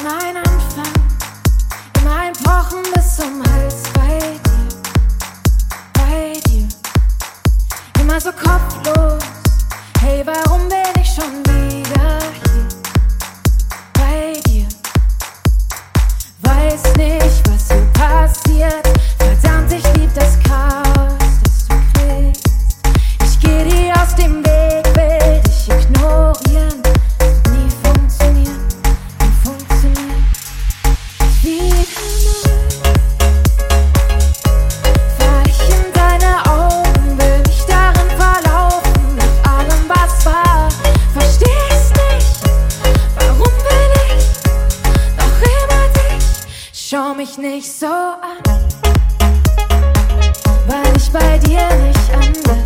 in ein Anfang, in ein Pochen bis zum Schau mich nicht so an, weil ich bei dir nicht anders.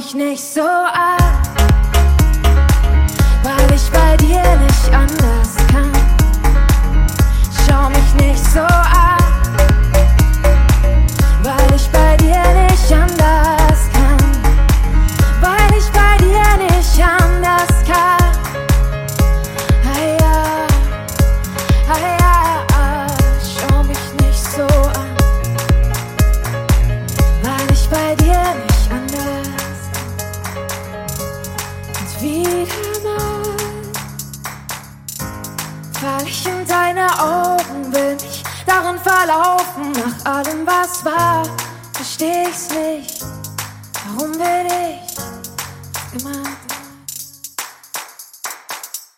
mich nicht so an. Fall ich in deine Augen, bin ich darin verlaufen. Nach allem, was war, versteh ich's nicht. Warum bin ich gemacht?